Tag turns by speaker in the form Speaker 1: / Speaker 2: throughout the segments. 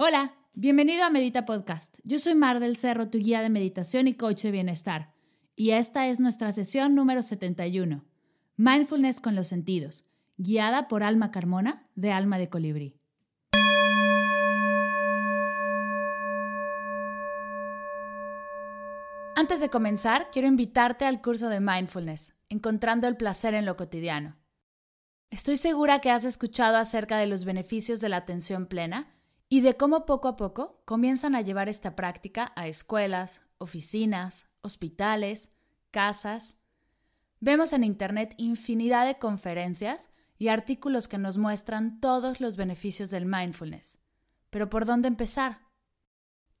Speaker 1: Hola. Bienvenido a Medita Podcast. Yo soy Mar del Cerro, tu guía de meditación y coach de bienestar. Y esta es nuestra sesión número 71, Mindfulness con los sentidos, guiada por Alma Carmona, de Alma de Colibrí. Antes de comenzar, quiero invitarte al curso de Mindfulness, Encontrando el placer en lo cotidiano. Estoy segura que has escuchado acerca de los beneficios de la atención plena y de cómo poco a poco comienzan a llevar esta práctica a escuelas, oficinas, hospitales, casas. Vemos en Internet infinidad de conferencias y artículos que nos muestran todos los beneficios del mindfulness. Pero ¿por dónde empezar?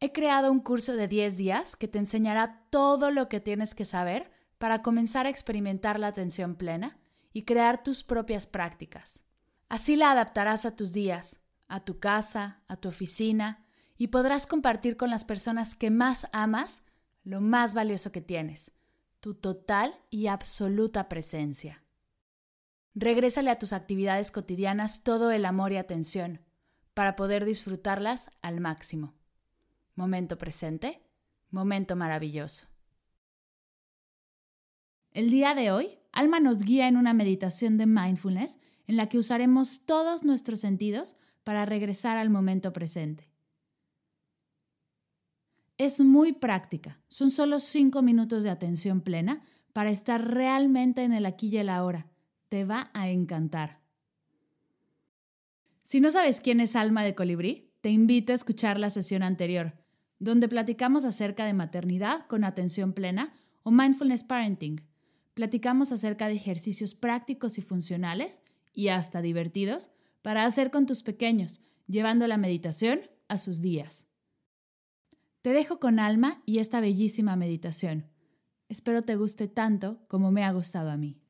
Speaker 1: He creado un curso de 10 días que te enseñará todo lo que tienes que saber para comenzar a experimentar la atención plena y crear tus propias prácticas. Así la adaptarás a tus días, a tu casa, a tu oficina, y podrás compartir con las personas que más amas lo más valioso que tienes, tu total y absoluta presencia. Regrésale a tus actividades cotidianas todo el amor y atención para poder disfrutarlas al máximo. Momento presente, momento maravilloso. El día de hoy, Alma nos guía en una meditación de mindfulness en la que usaremos todos nuestros sentidos para regresar al momento presente. Es muy práctica, son solo cinco minutos de atención plena para estar realmente en el aquí y el ahora. Te va a encantar. Si no sabes quién es Alma de Colibrí, te invito a escuchar la sesión anterior, donde platicamos acerca de maternidad con atención plena o mindfulness parenting. Platicamos acerca de ejercicios prácticos y funcionales y hasta divertidos para hacer con tus pequeños, llevando la meditación a sus días. Te dejo con alma y esta bellísima meditación. Espero te guste tanto como me ha gustado a mí.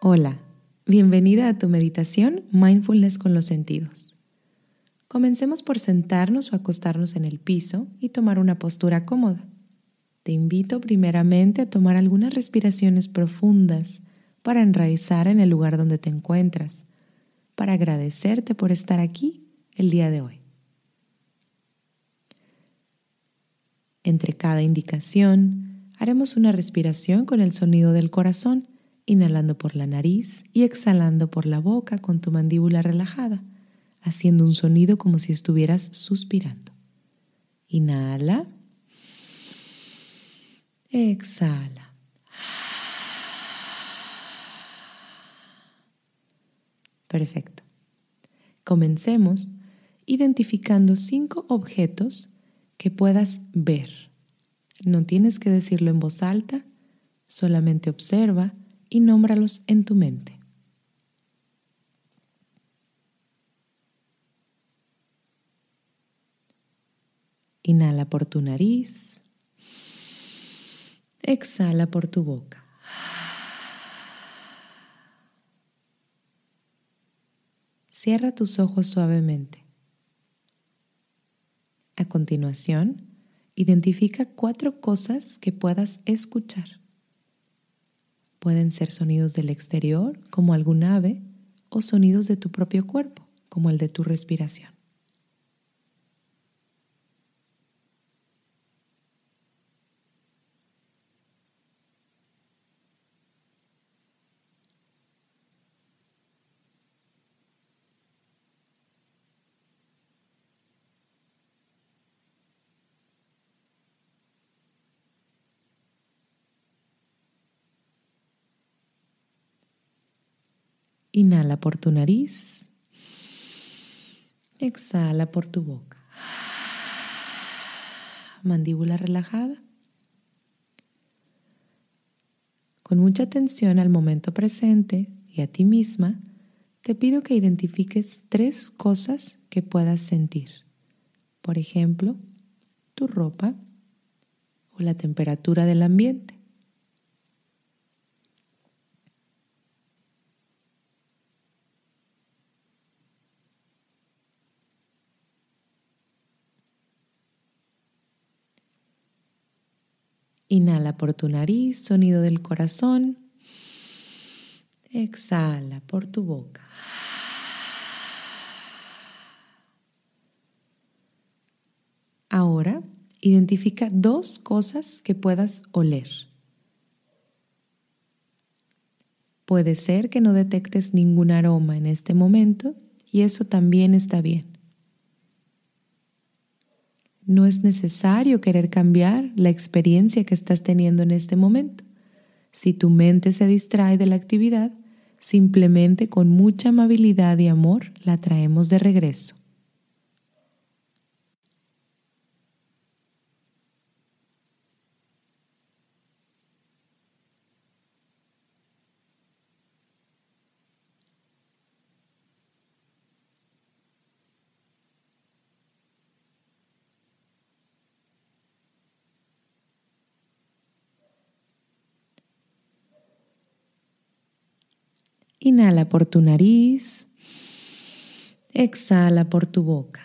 Speaker 2: Hola, bienvenida a tu meditación Mindfulness con los sentidos. Comencemos por sentarnos o acostarnos en el piso y tomar una postura cómoda. Te invito primeramente a tomar algunas respiraciones profundas para enraizar en el lugar donde te encuentras, para agradecerte por estar aquí el día de hoy. Entre cada indicación, haremos una respiración con el sonido del corazón, inhalando por la nariz y exhalando por la boca con tu mandíbula relajada, haciendo un sonido como si estuvieras suspirando. Inhala. Exhala. Perfecto. Comencemos identificando cinco objetos que puedas ver. No tienes que decirlo en voz alta, solamente observa y nómbralos en tu mente. Inhala por tu nariz. Exhala por tu boca. Cierra tus ojos suavemente. A continuación, identifica cuatro cosas que puedas escuchar. Pueden ser sonidos del exterior, como algún ave, o sonidos de tu propio cuerpo, como el de tu respiración. Inhala por tu nariz. Exhala por tu boca. Mandíbula relajada. Con mucha atención al momento presente y a ti misma, te pido que identifiques tres cosas que puedas sentir. Por ejemplo, tu ropa o la temperatura del ambiente. Inhala por tu nariz, sonido del corazón. Exhala por tu boca. Ahora identifica dos cosas que puedas oler. Puede ser que no detectes ningún aroma en este momento y eso también está bien. No es necesario querer cambiar la experiencia que estás teniendo en este momento. Si tu mente se distrae de la actividad, simplemente con mucha amabilidad y amor la traemos de regreso. Inhala por tu nariz. Exhala por tu boca.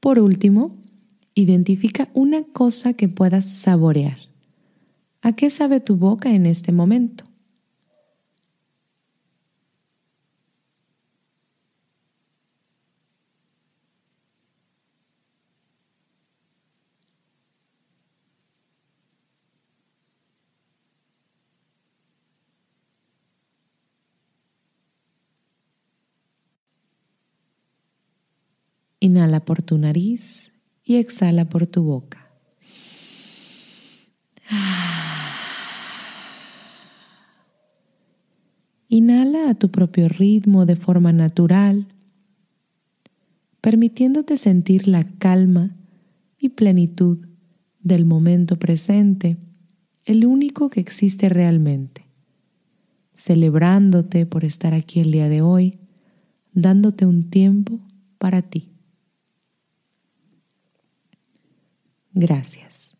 Speaker 2: Por último, identifica una cosa que puedas saborear. ¿A qué sabe tu boca en este momento? Inhala por tu nariz y exhala por tu boca. Inhala a tu propio ritmo de forma natural, permitiéndote sentir la calma y plenitud del momento presente, el único que existe realmente, celebrándote por estar aquí el día de hoy, dándote un tiempo para ti. Gracias.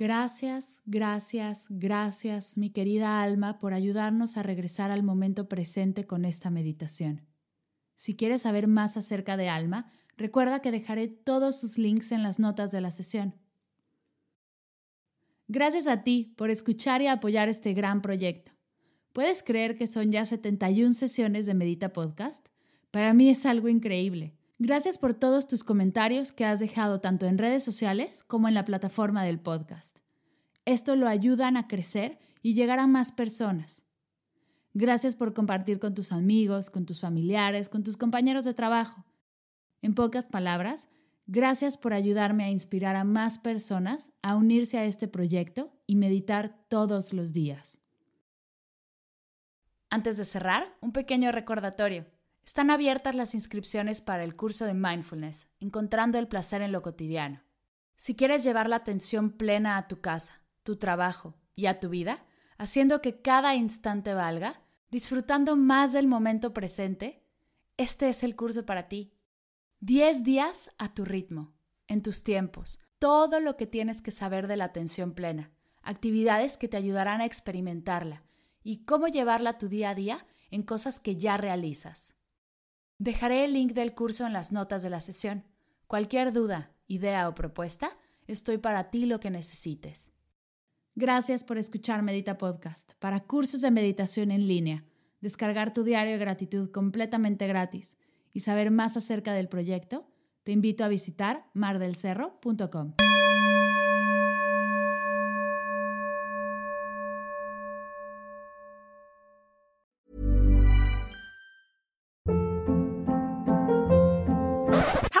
Speaker 1: Gracias, gracias, gracias, mi querida alma, por ayudarnos a regresar al momento presente con esta meditación. Si quieres saber más acerca de Alma, recuerda que dejaré todos sus links en las notas de la sesión. Gracias a ti por escuchar y apoyar este gran proyecto. ¿Puedes creer que son ya 71 sesiones de Medita Podcast? Para mí es algo increíble. Gracias por todos tus comentarios que has dejado tanto en redes sociales como en la plataforma del podcast. Esto lo ayudan a crecer y llegar a más personas. Gracias por compartir con tus amigos, con tus familiares, con tus compañeros de trabajo. En pocas palabras, gracias por ayudarme a inspirar a más personas a unirse a este proyecto y meditar todos los días. Antes de cerrar, un pequeño recordatorio. Están abiertas las inscripciones para el curso de mindfulness, encontrando el placer en lo cotidiano. Si quieres llevar la atención plena a tu casa, tu trabajo y a tu vida, haciendo que cada instante valga, disfrutando más del momento presente, este es el curso para ti. 10 días a tu ritmo, en tus tiempos, todo lo que tienes que saber de la atención plena, actividades que te ayudarán a experimentarla y cómo llevarla a tu día a día en cosas que ya realizas. Dejaré el link del curso en las notas de la sesión. Cualquier duda, idea o propuesta, estoy para ti lo que necesites. Gracias por escuchar Medita Podcast. Para cursos de meditación en línea, descargar tu diario de gratitud completamente gratis y saber más acerca del proyecto, te invito a visitar mardelcerro.com.